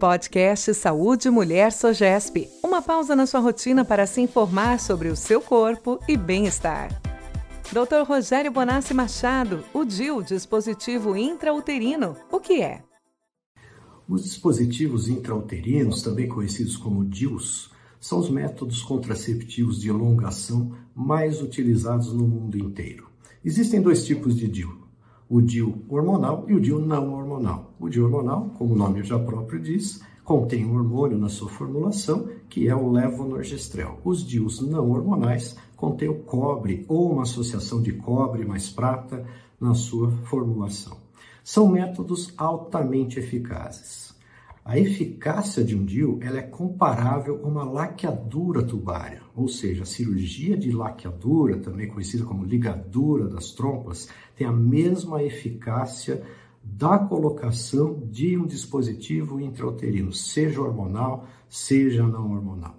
Podcast Saúde Mulher Sogesp. Uma pausa na sua rotina para se informar sobre o seu corpo e bem-estar. Dr. Rogério Bonassi Machado, o DIL, dispositivo intrauterino, o que é? Os dispositivos intrauterinos, também conhecidos como DIUs, são os métodos contraceptivos de elongação mais utilizados no mundo inteiro. Existem dois tipos de DIU, o DIU hormonal e o DIU não hormonal. O DIU hormonal, como o nome já próprio diz, contém um hormônio na sua formulação, que é o levonorgestrel. Os DIUs não hormonais contêm o cobre ou uma associação de cobre mais prata na sua formulação. São métodos altamente eficazes. A eficácia de um DIU ela é comparável a uma laqueadura tubária, ou seja, a cirurgia de laqueadura, também conhecida como ligadura das trompas, tem a mesma eficácia da colocação de um dispositivo intrauterino, seja hormonal, seja não hormonal.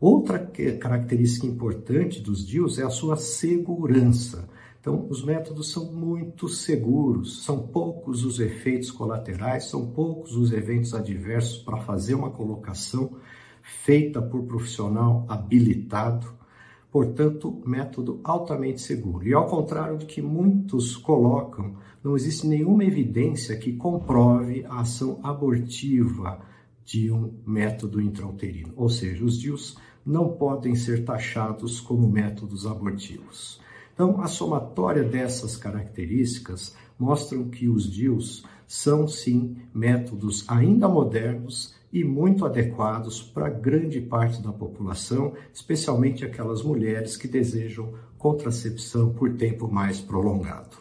Outra característica importante dos DIUs é a sua segurança. Então, os métodos são muito seguros, são poucos os efeitos colaterais, são poucos os eventos adversos para fazer uma colocação feita por profissional habilitado, portanto, método altamente seguro. E ao contrário do que muitos colocam, não existe nenhuma evidência que comprove a ação abortiva de um método intrauterino, ou seja, os DIUs não podem ser taxados como métodos abortivos. Então, a somatória dessas características mostram que os DIUs são sim métodos ainda modernos e muito adequados para grande parte da população, especialmente aquelas mulheres que desejam contracepção por tempo mais prolongado.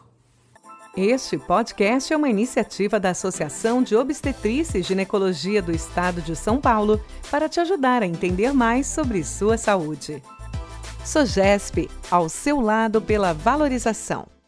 Este podcast é uma iniciativa da Associação de Obstetrícia e Ginecologia do Estado de São Paulo para te ajudar a entender mais sobre sua saúde. Sogesp, ao seu lado pela valorização.